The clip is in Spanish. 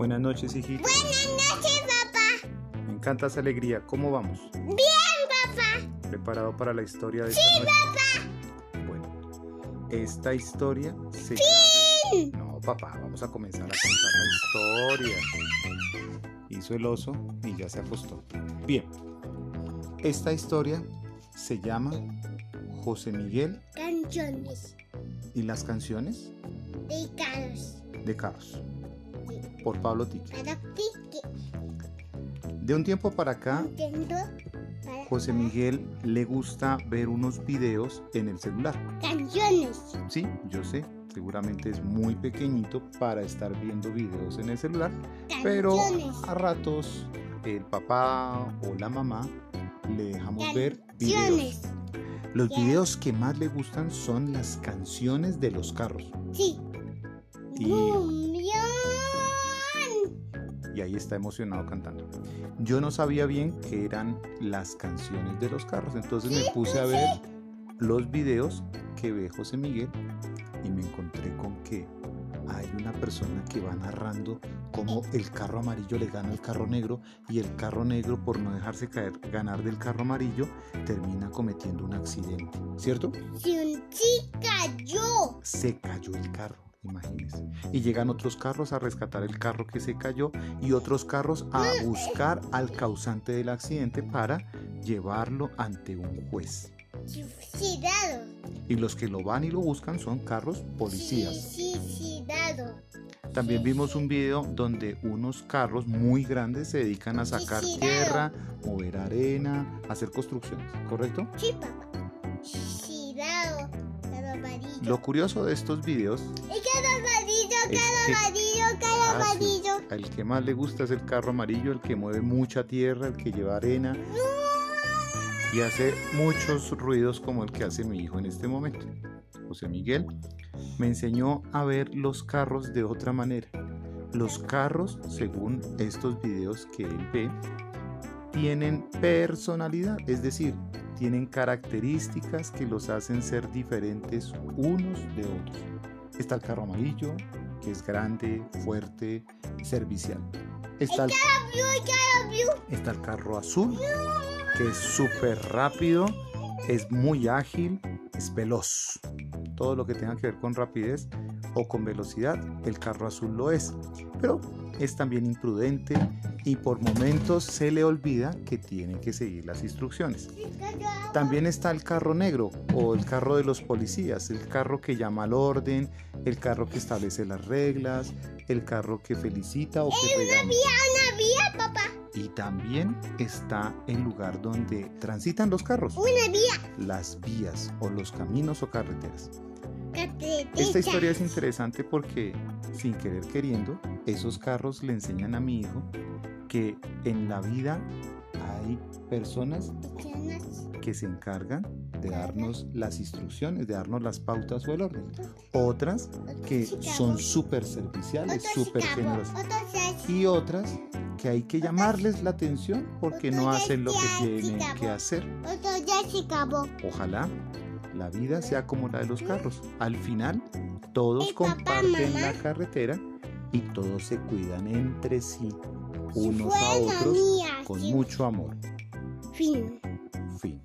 Buenas noches, hijito. Buenas noches, papá. Me encanta esa alegría. ¿Cómo vamos? Bien, papá. ¿Preparado para la historia de Sí, esta noche? papá. Bueno, esta historia se Fin. llama... No, papá, vamos a comenzar a contar la historia. Hizo el oso y ya se acostó. Bien, esta historia se llama José Miguel Canciones y las canciones de Carlos. de Carlos por Pablo Tique. De un tiempo para acá, José Miguel le gusta ver unos videos en el celular. Canciones. Sí, yo sé, seguramente es muy pequeñito para estar viendo videos en el celular, pero a ratos el papá o la mamá le dejamos ver videos. Canciones. Los videos que más le gustan son las canciones de los carros. Sí. Y-. Y ahí está emocionado cantando. Yo no sabía bien qué eran las canciones de los carros, entonces me puse a ver los videos que ve José Miguel y me encontré con que hay una persona que va narrando cómo el carro amarillo le gana al carro negro y el carro negro por no dejarse caer ganar del carro amarillo termina cometiendo un accidente, ¿cierto? Si un chica yo. Se cayó el carro, imagínense. Y llegan otros carros a rescatar el carro que se cayó y otros carros a buscar al causante del accidente para llevarlo ante un juez. Suicidado. Y los que lo van y lo buscan son carros policías. Suicidado. También vimos un video donde unos carros muy grandes se dedican a sacar tierra, mover arena, hacer construcciones, ¿correcto? Sí, papá. Suicidado. Lo curioso de estos videos Es cada que- amarillo, cada Ah, sí. amarillo. al que más le gusta es el carro amarillo, el que mueve mucha tierra, el que lleva arena y hace muchos ruidos como el que hace mi hijo en este momento. José Miguel me enseñó a ver los carros de otra manera. Los carros, según estos videos que él ve, tienen personalidad, es decir, tienen características que los hacen ser diferentes unos de otros. Está el carro amarillo, que es grande, fuerte, servicial. Está el, está carro azul, que es súper rápido, es muy ágil, es veloz. Todo lo que tenga que ver con rapidez o con velocidad, el carro azul lo es. Pero es también imprudente y por momentos se le olvida que tiene que seguir las instrucciones. También está el carro negro o el carro de los policías, el carro que llama al orden, el carro que establece las reglas, el carro que felicita o que regaña. Una vía, papá. Y también está el lugar donde transitan los carros, Una vía. las vías o los caminos o carreteras. Esta historia es interesante porque, sin querer queriendo, esos carros le enseñan a mi hijo que en la vida hay personas que se encargan de darnos las instrucciones, de darnos las pautas o el orden. Otras que son súper serviciales, súper generosas. Y otras que hay que llamarles la atención porque no hacen lo que tienen que hacer. Ojalá la vida sea como la de los carros. Al final, todos papá, comparten la carretera y todos se cuidan entre sí, unos a otros, mía, con sí. mucho amor. Fin. Fin.